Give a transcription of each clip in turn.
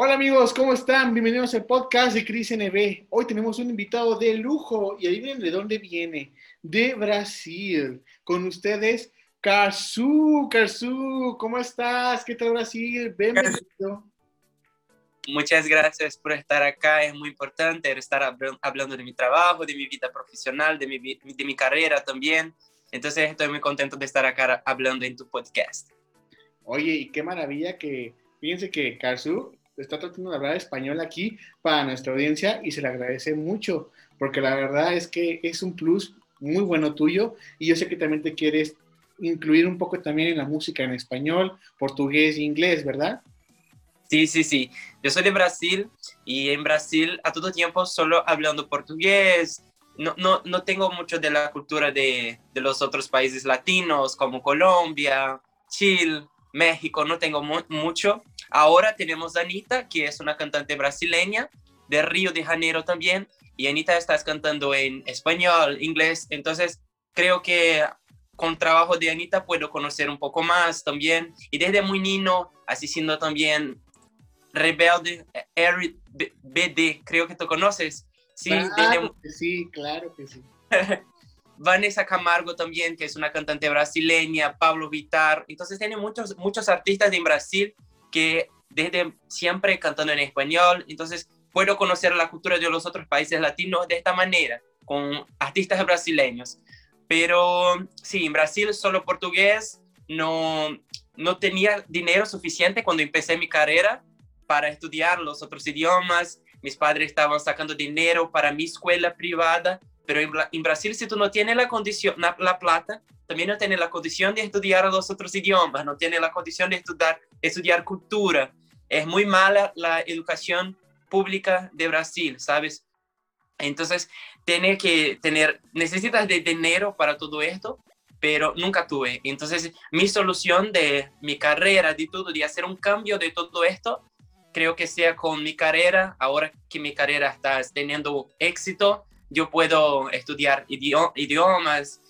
Hola amigos, ¿cómo están? Bienvenidos al podcast de Cris NB. Hoy tenemos un invitado de lujo y adivinen de dónde viene. De Brasil. Con ustedes, Carsu. Carsu, ¿cómo estás? ¿Qué tal Brasil? Bienvenido. Muchas gracias por estar acá. Es muy importante estar hablando de mi trabajo, de mi vida profesional, de mi, de mi carrera también. Entonces estoy muy contento de estar acá hablando en tu podcast. Oye, y qué maravilla que, fíjense que Carsu está tratando de hablar español aquí para nuestra audiencia y se le agradece mucho, porque la verdad es que es un plus muy bueno tuyo y yo sé que también te quieres incluir un poco también en la música en español, portugués e inglés, ¿verdad? Sí, sí, sí. Yo soy de Brasil y en Brasil a todo tiempo solo hablando portugués. No, no, no tengo mucho de la cultura de, de los otros países latinos como Colombia, Chile, México, no tengo mucho. Ahora tenemos a Anita, que es una cantante brasileña de Río de Janeiro también, y Anita estás cantando en español, inglés, entonces creo que con trabajo de Anita puedo conocer un poco más también, y desde muy niño, así siendo también Rebelde, Eric BD, creo que tú conoces. Sí, claro que sí, claro que sí. Vanessa Camargo también, que es una cantante brasileña, Pablo Vitar. Entonces tiene muchos, muchos artistas en Brasil que desde siempre cantando en español. Entonces puedo conocer la cultura de los otros países latinos de esta manera, con artistas brasileños. Pero sí, en Brasil solo portugués, no, no tenía dinero suficiente cuando empecé mi carrera para estudiar los otros idiomas. Mis padres estaban sacando dinero para mi escuela privada pero en, Brasil, si tú no tienes la condición, la, plata, también no tienes la condición de estudiar los otros idiomas, no tienes la condición de estudiar, estudiar cultura. Es muy mala la educación pública de Brasil, ¿sabes? Entonces, tiene que tener, necesitas de dinero para todo esto, pero nunca tuve. Entonces, mi solución de mi carrera, de todo, de hacer un cambio de todo esto, creo que sea con mi carrera, ahora que mi carrera está teniendo éxito, yo puedo estudiar idiomas,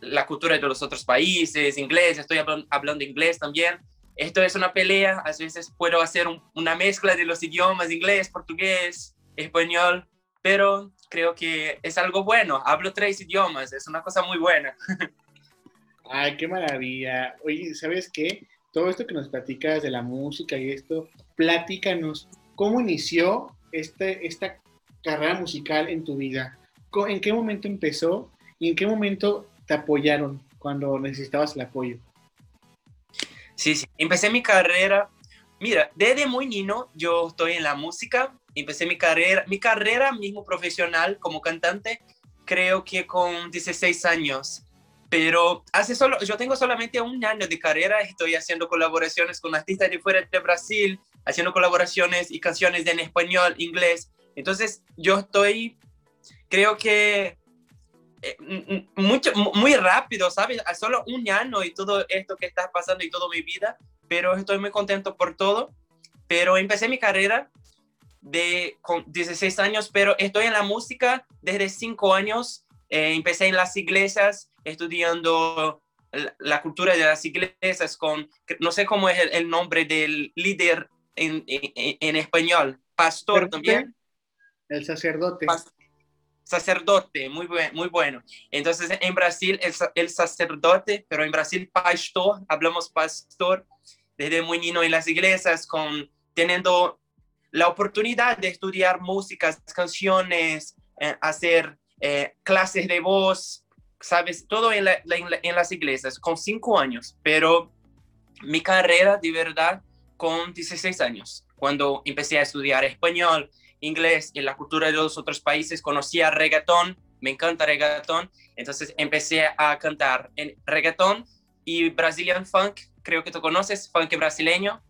la cultura de los otros países, inglés, estoy hablando, inglés también. Esto es una pelea, a veces puedo hacer una mezcla de los idiomas, inglés, portugués, español, pero creo que es algo bueno. Hablo tres idiomas, es una cosa muy buena. Ay, qué maravilla. Oye, ¿sabes qué? Todo esto que nos platicas de la música y esto, platícanos, ¿cómo inició este, esta carrera musical en tu vida? ¿En qué momento empezó y en qué momento te apoyaron cuando necesitabas el apoyo? Sí, sí, empecé mi carrera. Mira, desde muy niño yo estoy en la música, empecé mi carrera, mi carrera mismo profesional como cantante, creo que con 16 años. Pero hace solo, yo tengo solamente un año de carrera, estoy haciendo colaboraciones con artistas de fuera de Brasil, haciendo colaboraciones y canciones en español, inglés. Entonces yo estoy creo que eh, mucho, muy rápido, ¿sabes? Solo un año y todo esto que está pasando y toda mi vida, pero estoy muy contento por todo. Pero empecé mi carrera de, con 16 años, pero estoy en la música desde 5 años. Eh, empecé en las iglesias estudiando la, cultura de las iglesias con, no sé cómo es el, nombre del líder en, en, español, pastor también. El sacerdote sacerdote, muy, muy bueno. Entonces, en Brasil, el, el, sacerdote, pero en Brasil, pastor, hablamos pastor, desde muy niño en las iglesias, con, teniendo la oportunidad de estudiar músicas, canciones, eh, hacer eh, clases de voz, ¿sabes? Todo en, las iglesias, con cinco años, pero mi carrera de verdad con 16 años, cuando empecé a estudiar español, inglés y la cultura de los otros países, conocía reggaetón, me encanta reggaetón, entonces empecé a cantar en reggaetón y Brazilian funk, creo que tú conoces, funk brasileño.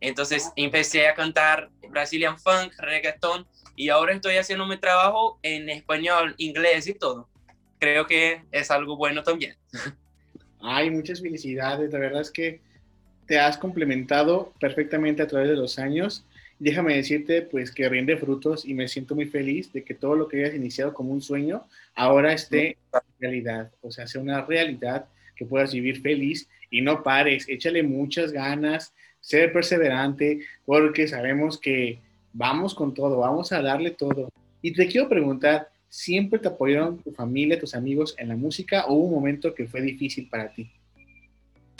Entonces empecé a cantar Brazilian funk, reggaeton y ahora estoy haciendo mi trabajo en español, inglés y todo. Creo que es algo bueno también. Ay, muchas felicidades. La verdad es que te has complementado perfectamente a través de los años. Déjame decirte, pues, que rinde frutos y me siento muy feliz de que todo lo que hayas iniciado como un sueño ahora esté en realidad. O sea, sea una realidad que puedas vivir feliz y no pares. Échale muchas ganas, ser perseverante, porque sabemos que vamos con todo, vamos a darle todo. Y te quiero preguntar, ¿siempre te apoyaron tu familia, tus amigos en la música o hubo un momento que fue difícil para ti?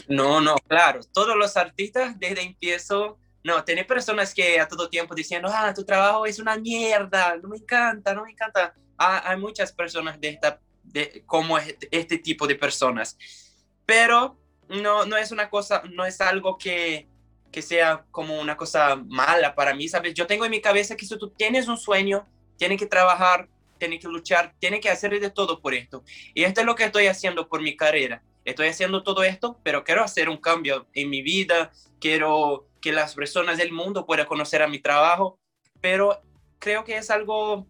No, no, claro. Todos los artistas desde empiezo, no, tener personas que a todo tiempo diciendo, ah, tu trabajo es una mierda, no me encanta, no me encanta. Ah, hay muchas personas de esta, de, como este, tipo de personas. Pero no, no es una cosa, no es algo que, que sea como una cosa mala para mí, ¿sabes? Yo tengo en mi cabeza que si tú tienes un sueño, tienes que trabajar, tienes que luchar, tienes que hacer de todo por esto. Y esto es lo que estoy haciendo por mi carrera estoy haciendo todo esto, pero quiero hacer un cambio en mi vida, quiero que las personas del mundo puedan conocer a mi trabajo, pero creo que es algo,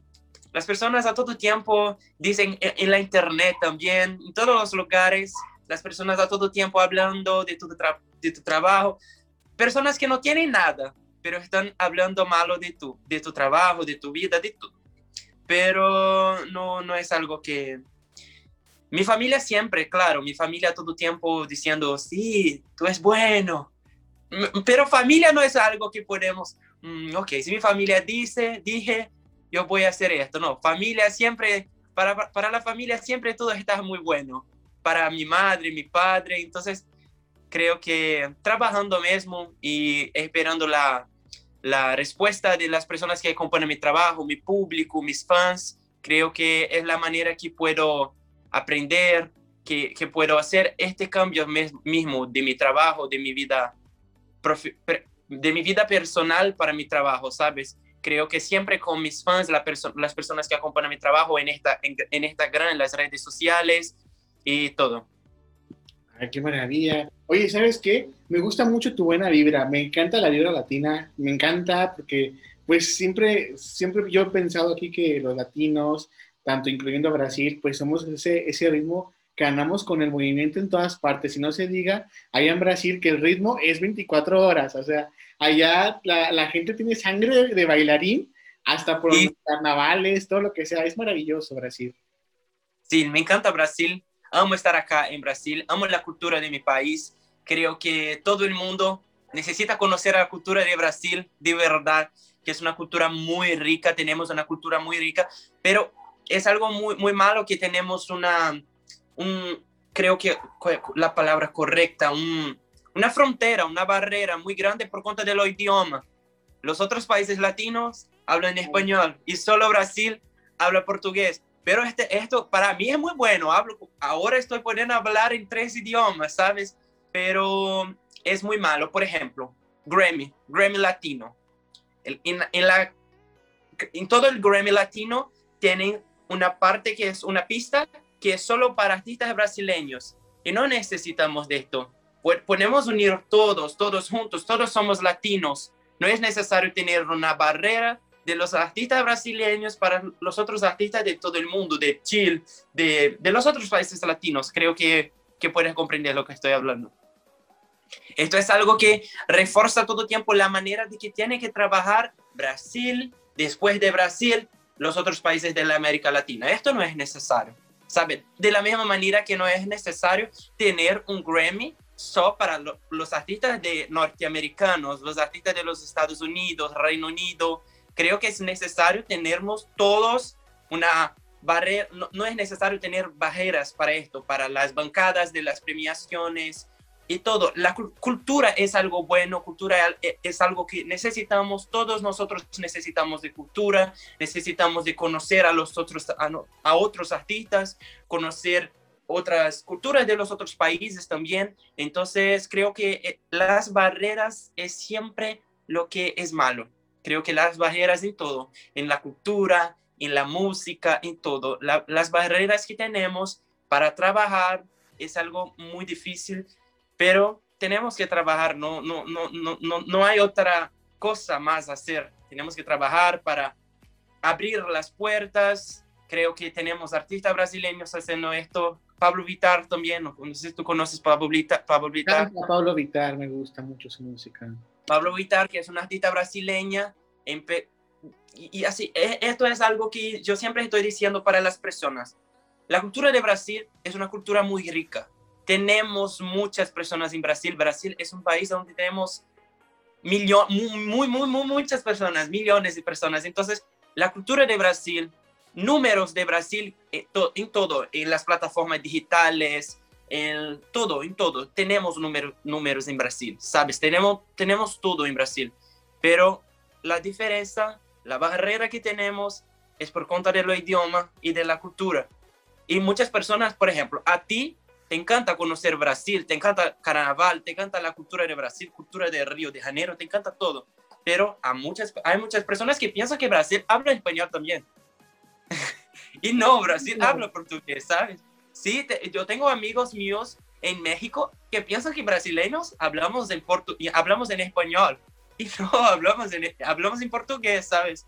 las personas a todo tiempo dicen en, la internet también, en todos los lugares, las personas a todo tiempo hablando de tu, de tu trabajo, personas que no tienen nada, pero están hablando malo de tu, de tu trabajo, de tu vida, de todo. Pero no, no es algo que, mi familia siempre, claro, mi familia todo tiempo diciendo, sí, tú es bueno. Pero familia no es algo que podemos, mm, ok, si mi familia dice, dije, yo voy a hacer esto. No, familia siempre, para, para la familia siempre todo está muy bueno. Para mi madre, mi padre, entonces creo que trabajando mismo y esperando la, la respuesta de las personas que acompañan mi trabajo, mi público, mis fans, creo que es la manera que puedo aprender, que, que puedo hacer este cambio mismo de mi trabajo, de mi vida, de mi vida personal para mi trabajo, ¿sabes? Creo que siempre con mis fans, la las personas que acompañan mi trabajo en esta, en, en esta gran, en las redes sociales y todo. Ay, qué maravilla. Oye, ¿sabes qué? Me gusta mucho tu buena vibra. Me encanta la vibra latina. Me encanta porque, pues, siempre, siempre yo he pensado aquí que los latinos tanto incluyendo Brasil, pues somos ese, ese ritmo que andamos con el movimiento en todas partes. Y no se diga allá en Brasil que el ritmo es 24 horas, o sea, allá la, la gente tiene sangre de, bailarín hasta por los carnavales, todo lo que sea. Es maravilloso Brasil. Sí, me encanta Brasil. Amo estar acá en Brasil, amo la cultura de mi país. Creo que todo el mundo necesita conocer la cultura de Brasil, de verdad, que es una cultura muy rica, tenemos una cultura muy rica, pero es algo muy, muy malo que tenemos una, un, creo que la palabra correcta, un, una frontera, una barrera muy grande por cuenta del idioma. Los otros países latinos hablan español y solo Brasil habla portugués. Pero este, esto para mí es muy bueno. Hablo, ahora estoy pudiendo hablar en tres idiomas, ¿sabes? Pero es muy malo. Por ejemplo, Grammy, Grammy Latino. En, en, la, en todo el Grammy Latino tienen una parte que es una pista que es solo para artistas brasileños. Y no necesitamos de esto. Podemos unir todos, todos juntos, todos somos latinos. No es necesario tener una barrera de los artistas brasileños para los otros artistas de todo el mundo, de Chile, de, de los otros países latinos. Creo que, que puedes comprender lo que estoy hablando. Esto es algo que refuerza todo tiempo la manera de que tiene que trabajar Brasil, después de Brasil, los otros países de la América Latina. Esto no es necesario, ¿sabe? De la misma manera que no es necesario tener un Grammy solo para los artistas de norteamericanos, los artistas de los Estados Unidos, Reino Unido. Creo que es necesario tenernos todos una barrera, no es necesario tener barreras para esto, para las bancadas de las premiaciones, y todo. La cultura es algo bueno, cultura e, es algo que necesitamos, todos nosotros necesitamos de cultura, necesitamos de conocer a los otros, a, otros artistas, conocer otras culturas de los otros países también. Entonces, creo que eh, las barreras es siempre lo que es malo. Creo que las barreras en todo, en la cultura, en la música, en todo, las barreras que tenemos para trabajar es algo muy difícil pero tenemos que trabajar, no, no, no, no, no, no hay otra cosa más a hacer. Tenemos que trabajar para abrir las puertas. Creo que tenemos artistas brasileños haciendo esto. Pablo Vitar también, no, sé si tú conoces Pablo Vitar. Pablo Vitar. Pablo Vitar, me gusta mucho su música. Pablo Vitar, que es una artista brasileña, y, y, así, e, esto es algo que yo siempre estoy diciendo para las personas. La cultura de Brasil es una cultura muy rica. Tenemos muchas personas en Brasil. Brasil es un país donde tenemos millón, muy, muy, muy, muchas personas, millones de personas. Entonces, la cultura de Brasil, números de Brasil en, eh, en todo, en las plataformas digitales, en todo, en todo. Tenemos número, números en Brasil, ¿sabes? Tenemos, tenemos todo en Brasil. Pero la diferencia, la barrera que tenemos es por cuenta del idioma y de la cultura. Y muchas personas, por ejemplo, a ti te encanta conocer Brasil, te encanta carnaval, te encanta la cultura de Brasil, cultura de Río de Janeiro, te encanta todo. Pero a muchas, hay muchas personas que piensan que Brasil habla español también. y no, Brasil habla portugués, ¿sabes? Sí, yo tengo amigos míos en México que piensan que brasileños hablamos en, portu hablamos en español. Y no, hablamos en, hablamos en portugués, ¿sabes?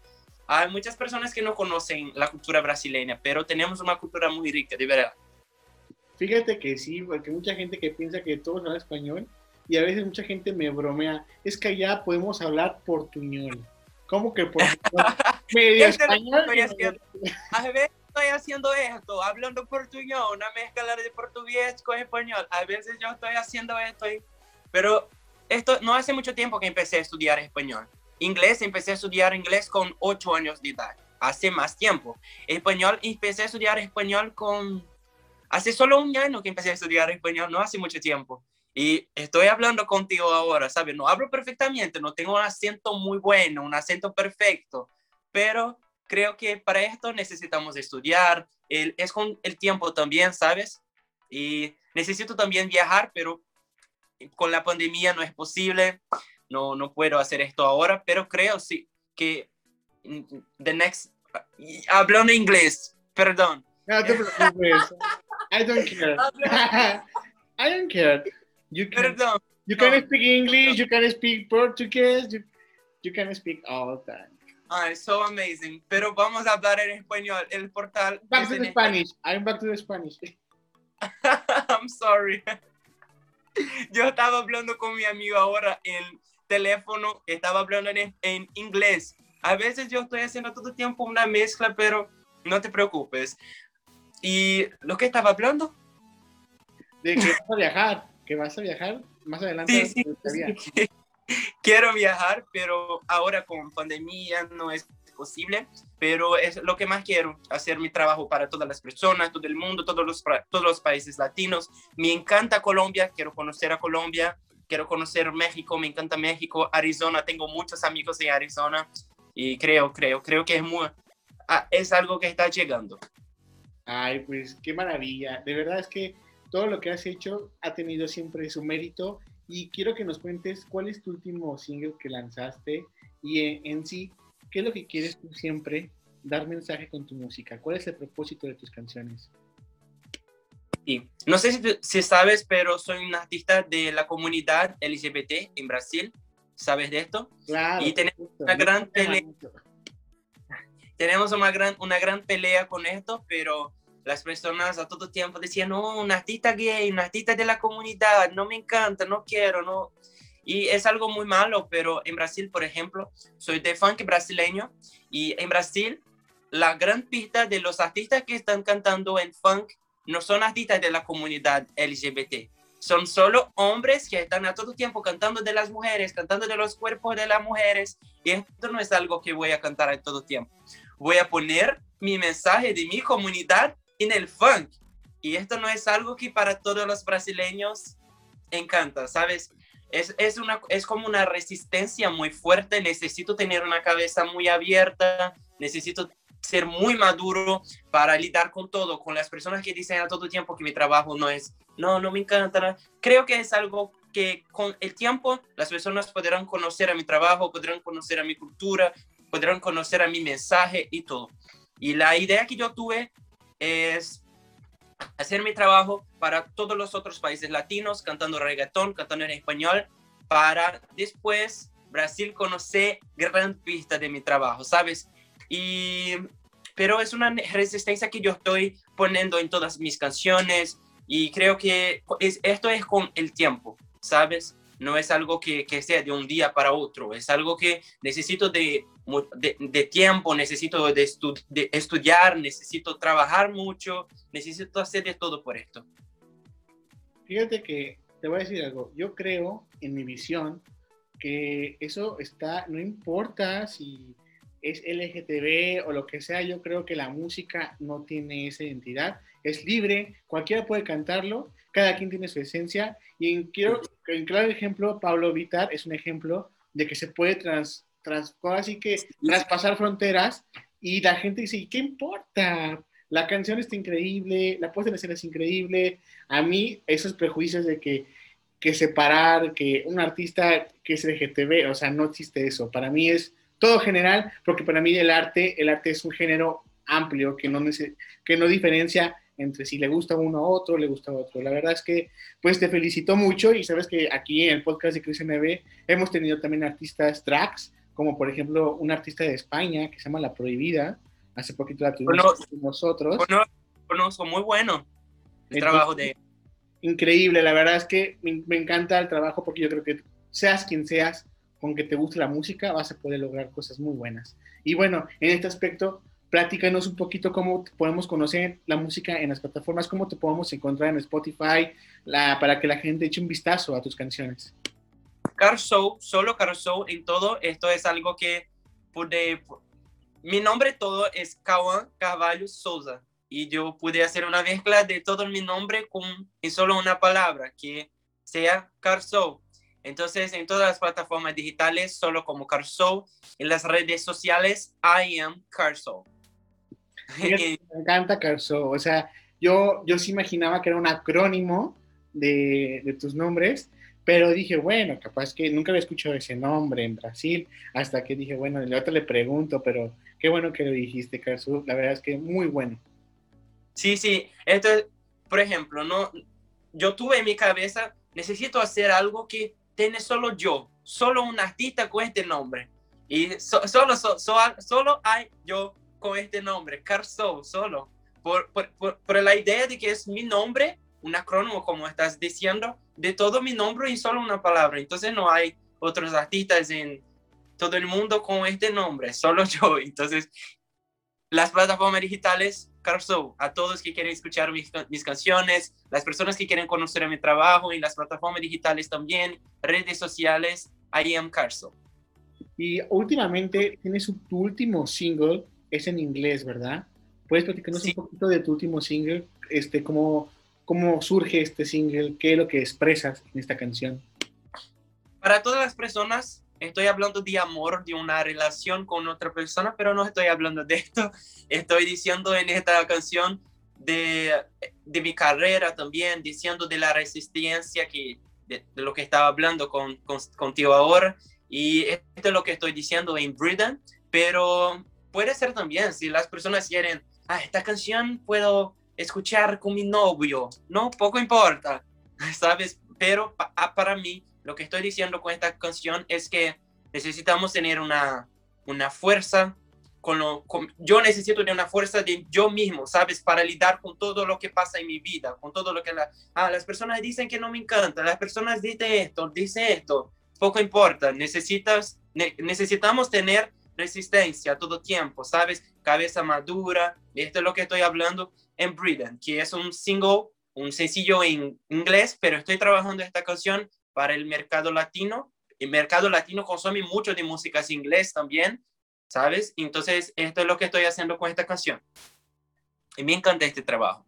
Hay muchas personas que no conocen la cultura brasileña, pero tenemos una cultura muy rica, de verdad. Fíjate que sí, porque mucha gente que piensa que todos hablan español y a veces mucha gente me bromea, es que allá podemos hablar portuñol. ¿Cómo que portuñol? Medio español. A veces estoy haciendo esto, hablando portuñol, una mezcla de portugués con español. A veces yo estoy haciendo esto, pero esto no hace mucho tiempo que empecé a estudiar español. Inglés, empecé a estudiar inglés con 8 años de edad, hace más tiempo. Español, empecé a estudiar español con, hace solo un año que empecé a estudiar español, no hace mucho tiempo. Y estoy hablando contigo ahora, ¿sabes? No hablo perfectamente, no tengo un acento muy bueno, un acento perfecto, pero creo que para esto necesitamos estudiar, el, es con el tiempo también, ¿sabes? Y necesito también viajar, pero con la pandemia no es posible no, no puedo hacer esto ahora, pero creo sí que the next, hablando inglés, perdón. No te preocupes. I don't care. I don't care. You can, perdón. You can speak English, you can speak Portuguese, you, you can speak all the time. Ah, so amazing. Pero vamos a hablar en español. El portal. Back to the Spanish. I'm back to the Spanish. I'm sorry. Yo estaba hablando con mi amigo ahora en teléfono, estaba hablando en, inglés. A veces yo estoy haciendo todo el tiempo una mezcla, pero no te preocupes. ¿Y lo que estaba hablando? De que vas a viajar, que vas a viajar más adelante. Sí, sí, Quiero viajar, pero ahora con pandemia no es posible, pero es lo que más quiero, hacer mi trabajo para todas las personas, todo el mundo, todos los, todos los países latinos. Me encanta Colombia, quiero conocer a Colombia, quiero conocer México, me encanta México, Arizona, tengo muchos amigos en Arizona y creo, creo, creo que es, muy, ah, es algo que está llegando. Ay, pues qué maravilla. De verdad es que todo lo que has hecho ha tenido siempre su mérito y quiero que nos cuentes cuál es tu último single que lanzaste y en, en sí, qué es lo que quieres tú siempre dar mensaje con tu música, cuál es el propósito de tus canciones. No sé si, sabes, pero soy un artista de la comunidad LGBT en Brasil. ¿Sabes de esto? Claro. Y tenemos una gran pelea. Tenemos una gran, una gran pelea con esto, pero las personas a todo tiempo decían, no, un artista gay, un artista de la comunidad, no me encanta, no quiero, no. Y es algo muy malo, pero en Brasil, por ejemplo, soy de funk brasileño y en Brasil la gran pista de los artistas que están cantando en funk no son artistas de la comunidad LGBT. Son solo hombres que están a todo tiempo cantando de las mujeres, cantando de los cuerpos de las mujeres. Y esto no es algo que voy a cantar a todo tiempo. Voy a poner mi mensaje de mi comunidad en el funk. Y esto no es algo que para todos los brasileños encanta, ¿sabes? Es, es, una, es como una resistencia muy fuerte. Necesito tener una cabeza muy abierta. Necesito ser muy maduro para lidiar con todo, con las personas que dicen a todo tiempo que mi trabajo no es, no, no me encanta. Creo que es algo que con el tiempo las personas podrán conocer a mi trabajo, podrán conocer a mi cultura, podrán conocer a mi mensaje y todo. Y la idea que yo tuve es hacer mi trabajo para todos los otros países latinos, cantando reggaetón, cantando en español, para después Brasil conocer gran pista de mi trabajo, ¿sabes? Y, pero es una resistencia que yo estoy poniendo en todas mis canciones y creo que es, esto es con el tiempo, ¿sabes? No es algo que, que sea de un día para otro, es algo que necesito de, de, tiempo, necesito de, de estudiar, necesito trabajar mucho, necesito hacer de todo por esto. Fíjate que te voy a decir algo, yo creo en mi visión que eso está, no importa si es LGTB o lo que sea, yo creo que la música no tiene esa identidad, es libre, cualquiera puede cantarlo, cada quien tiene su esencia. Y quiero, en claro ejemplo, Pablo Vitar es un ejemplo de que se puede trans, trans así que traspasar fronteras y la gente dice, ¿qué importa? La canción está increíble, la puesta en escena es increíble. A mí, esos prejuicios de que que separar que un artista que es LGTB, o sea, no existe eso. Para mí es todo general, porque para mí el arte, el arte es un género amplio que no, que no diferencia entre si le gusta uno a otro, le gusta a otro. La verdad es que, pues te felicito mucho y sabes que aquí en el podcast de Cris MB hemos tenido también artistas tracks, como por ejemplo un artista de España que se llama La Prohibida, hace poquito la tuvimos nosotros. Conozco, muy bueno el trabajo de increíble. La verdad es que me, encanta el trabajo porque yo creo que seas quien seas, con que te guste la música, vas a poder lograr cosas muy buenas. Y bueno, en este aspecto, platícanos un poquito cómo podemos conocer la música en las plataformas, cómo te podemos encontrar en Spotify, la, para que la gente eche un vistazo a tus canciones. Car solo Car en todo, esto es algo que pude, mi nombre todo es Kawan Carvalho Souza y yo pude hacer una mezcla de todo mi nombre con en solo una palabra, que sea Carso. Entonces, en todas las plataformas digitales, solo como Carso, en las redes sociales, I am Carso. Me encanta Carso. O sea, yo, yo sí imaginaba que era un acrónimo de, de tus nombres, pero dije, bueno, capaz que nunca había escuchado ese nombre en Brasil, hasta que dije, bueno, el otro le pregunto, pero qué bueno que lo dijiste, Carso. La verdad es que muy bueno. Sí, sí, esto por ejemplo, no, yo tuve en mi cabeza, necesito hacer algo que tiene solo yo, solo un artista con este nombre. Y solo, solo hay yo con este nombre, Carso, solo. Por, por, por, la idea de que es mi nombre, un acrónimo, como estás diciendo, de todo mi nombre y solo una palabra. Entonces no hay otros artistas en todo el mundo con este nombre, solo yo. Entonces, las plataformas digitales Carso, a todos que quieren escuchar mis, mis, canciones, las personas que quieren conocer mi trabajo y las plataformas digitales también, redes sociales, I am Carso. Y últimamente tienes tu último single, es en inglés, ¿verdad? ¿Puedes platicarnos un poquito de tu último single? Este, cómo, ¿Cómo surge este single? ¿Qué es lo que expresas en esta canción? Para todas las personas estoy hablando de amor, de una relación con otra persona, pero no estoy hablando de esto. Estoy diciendo en esta canción de, de mi carrera también, diciendo de la resistencia que, de, lo que estaba hablando con, contigo ahora. Y esto es lo que estoy diciendo en Britain, pero puede ser también, si las personas quieren, ah, esta canción puedo escuchar con mi novio, no, poco importa, ¿sabes? Pero para mí lo que estoy diciendo con esta canción es que necesitamos tener una, una fuerza, con lo, yo necesito tener una fuerza de yo mismo, ¿sabes? Para lidiar con todo lo que pasa en mi vida, con todo lo que ah, las personas dicen que no me encanta, las personas dicen esto, dicen esto, poco importa, necesitas, necesitamos tener resistencia todo tiempo, ¿sabes? Cabeza madura, esto es lo que estoy hablando en Britain, que es un single, un sencillo en inglés, pero estoy trabajando esta canción para el mercado latino. El mercado latino consume mucho de músicas inglés también, ¿sabes? Entonces, esto es lo que estoy haciendo con esta canción. Y me encanta este trabajo.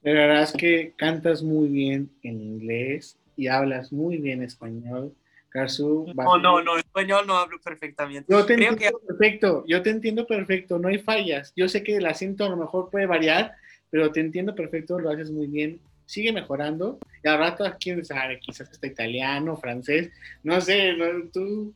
La verdad es que cantas muy bien en inglés y hablas muy bien español. Carsu, no, no, no, español no hablo perfectamente. Yo te entiendo perfecto, yo te entiendo perfecto, no hay fallas. Yo sé que el acento a lo mejor puede variar, pero te entiendo perfecto, lo haces muy bien sigue mejorando. Y al rato, quién sabe, quizás está italiano, francés, no sé, tú,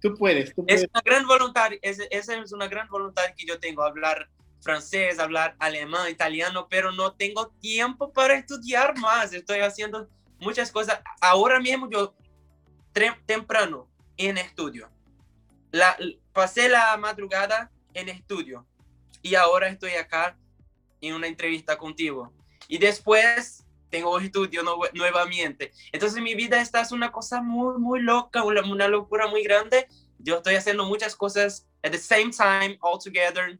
tú puedes, Es una gran voluntad, esa es una gran voluntad que yo tengo, hablar francés, hablar alemán, italiano, pero no tengo tiempo para estudiar más. Estoy haciendo muchas cosas. Ahora mismo yo temprano en estudio. La, pasé la madrugada en estudio y ahora estoy acá en una entrevista contigo. Y después tengo estudio nuevamente. Entonces mi vida esta es una cosa muy, muy loca, una, una locura muy grande. Yo estoy haciendo muchas cosas at the same time, all together,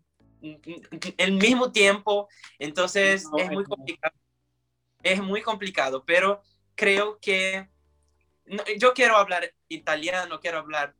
el mismo tiempo. Entonces es muy complicado. Es muy complicado, pero creo que yo quiero hablar italiano, quiero hablar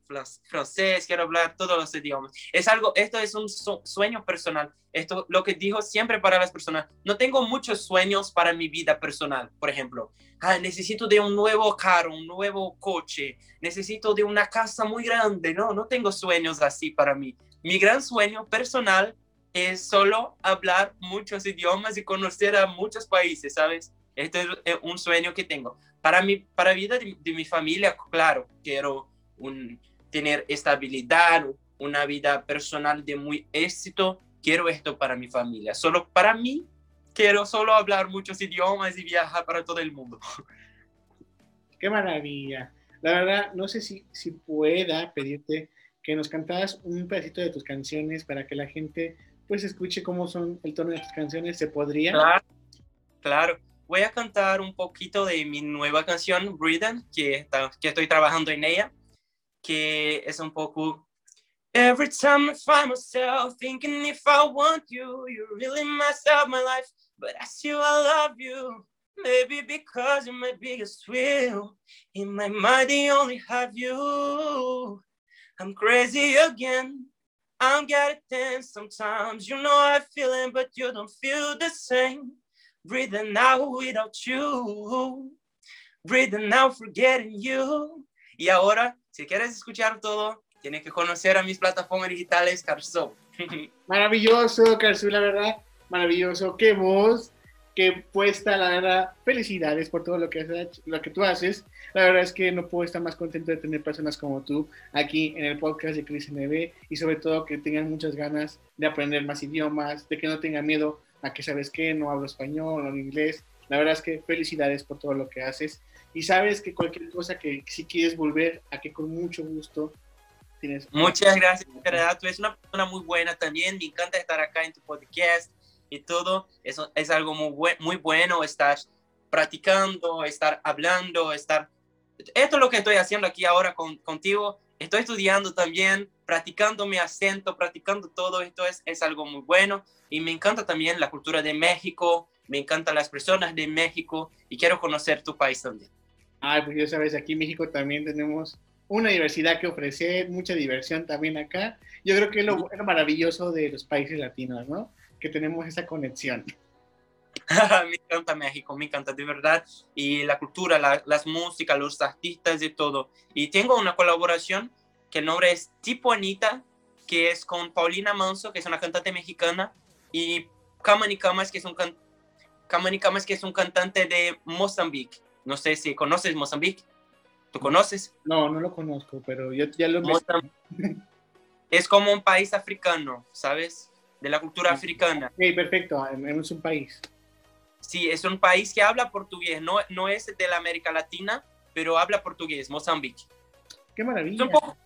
francés, quiero hablar todos los idiomas. Es algo, esto es un sueño personal. Esto, lo que digo siempre para las personas, no tengo muchos sueños para mi vida personal. Por ejemplo, ah, necesito de un nuevo carro, un nuevo coche, necesito de una casa muy grande. No, no tengo sueños así para mí. Mi gran sueño personal es solo hablar muchos idiomas y conocer a muchos países, ¿sabes? Este es eh, un sueño que tengo. Para mi para vida de, mi familia, claro, quiero un, tener estabilidad, una vida personal de muy éxito. Quiero esto para mi familia. Solo para mí, quiero solo hablar muchos idiomas y viajar para todo el mundo. Qué maravilla. La verdad, no sé si, si pueda pedirte que nos cantaras un pedacito de tus canciones para que la gente pues escuche cómo son el tono de tus canciones. ¿Se podría? Claro, claro voy a cantar un poquito de mi nueva canción, Breathing, que, está, que estoy trabajando en ella, que es un poco... Every time I find myself thinking if I want you, you really mess up my life, but I love you. Maybe because you're my biggest thrill. In my mind, I only have you. I'm crazy again. I'm getting tense sometimes. You know I feel it, but you don't feel the same. Breathing out without you, breathing out forgetting you. Y ahora, si quieres escuchar todo, tienes que conocer a mis plataformas digitales, Carso. Maravilloso, Carso, la verdad, maravilloso. Qué voz, qué puesta, la verdad. Felicidades por todo lo que, has, lo que tú haces. La verdad es que no puedo estar más contento de tener personas como tú aquí en el podcast de Cris NB y sobre todo que tengan muchas ganas de aprender más idiomas, de que no tengan miedo a que sabes que no hablo español o inglés. La verdad es que felicidades por todo lo que haces y sabes que cualquier cosa que si quieres volver, a que con mucho gusto tienes. Muchas gracias, verdad. Tú eres una persona muy buena también. Me encanta estar acá en tu podcast y todo. Eso es algo muy, muy bueno, estar practicando, estar hablando, estar... Esto es lo que estoy haciendo aquí ahora con, contigo. Estoy estudiando también, practicando mi acento, practicando todo esto es, es algo muy bueno y me encanta también la cultura de México, me encantan las personas de México y quiero conocer tu país también. Ay, pues ya sabes, aquí en México también tenemos una diversidad que ofrecer, mucha diversión también acá. Yo creo que es lo, maravilloso de los países latinos, ¿no? Que tenemos esa conexión. me encanta México, me encanta de verdad. Y la cultura, la, las músicas, los artistas y todo. Y tengo una colaboración que el nombre es Tipo Anita, que es con Paulina Manso, que es una cantante mexicana y Kamani Kamas, que es un Kamani Kamas, que es un cantante de Mozambique. No sé si conoces Mozambique. ¿Tú conoces? No, no lo conozco, pero yo ya lo Es como un país africano, ¿sabes? De la cultura africana. Sí, perfecto, es un país. Sí, es un país que habla portugués, no, no es de la América Latina, pero habla portugués, Mozambique. Qué maravilla. Es un poco,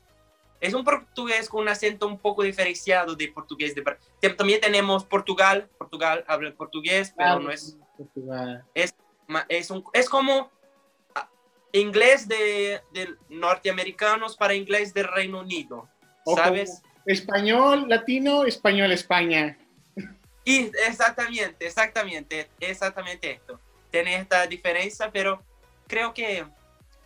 es un portugués con un acento un poco diferenciado de portugués. De, también tenemos Portugal, Portugal habla portugués, pero ah, no es... Es, es, un, es como ah, inglés de, de, norteamericanos para inglés del Reino Unido, ¿sabes? Español, latino, español, España. Y exactamente, exactamente, exactamente esto. Tiene esta diferencia, pero creo que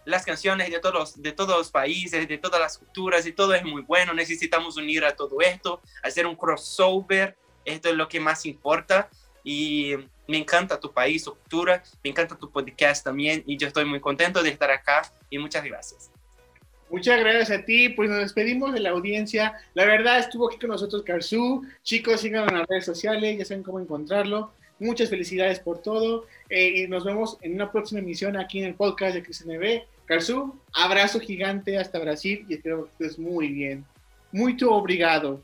las canciones de todos, de todos los países, de todas las culturas y todo es muy bueno. Necesitamos unir a todo esto, hacer un crossover. Esto es lo que más importa. Y me encanta tu país, tu cultura, me encanta tu podcast también. Y yo estoy muy contento de estar acá. Y muchas gracias. Muchas gracias a ti. Pues nos despedimos de la audiencia. La verdad, estuvo aquí con nosotros Carzú. Chicos, síganlo en las redes sociales, ya saben cómo encontrarlo. Muchas felicidades por todo. Eh, y nos vemos en una próxima emisión aquí en el podcast de CrisNB. Carzú, abrazo gigante hasta Brasil y espero que estés muy bien. Muy obrigado.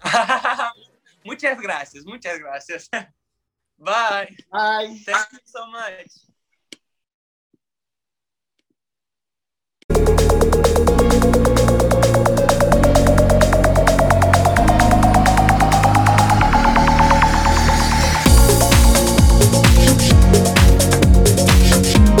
Muchas gracias, muchas gracias. Bye. Bye. Thank you so much.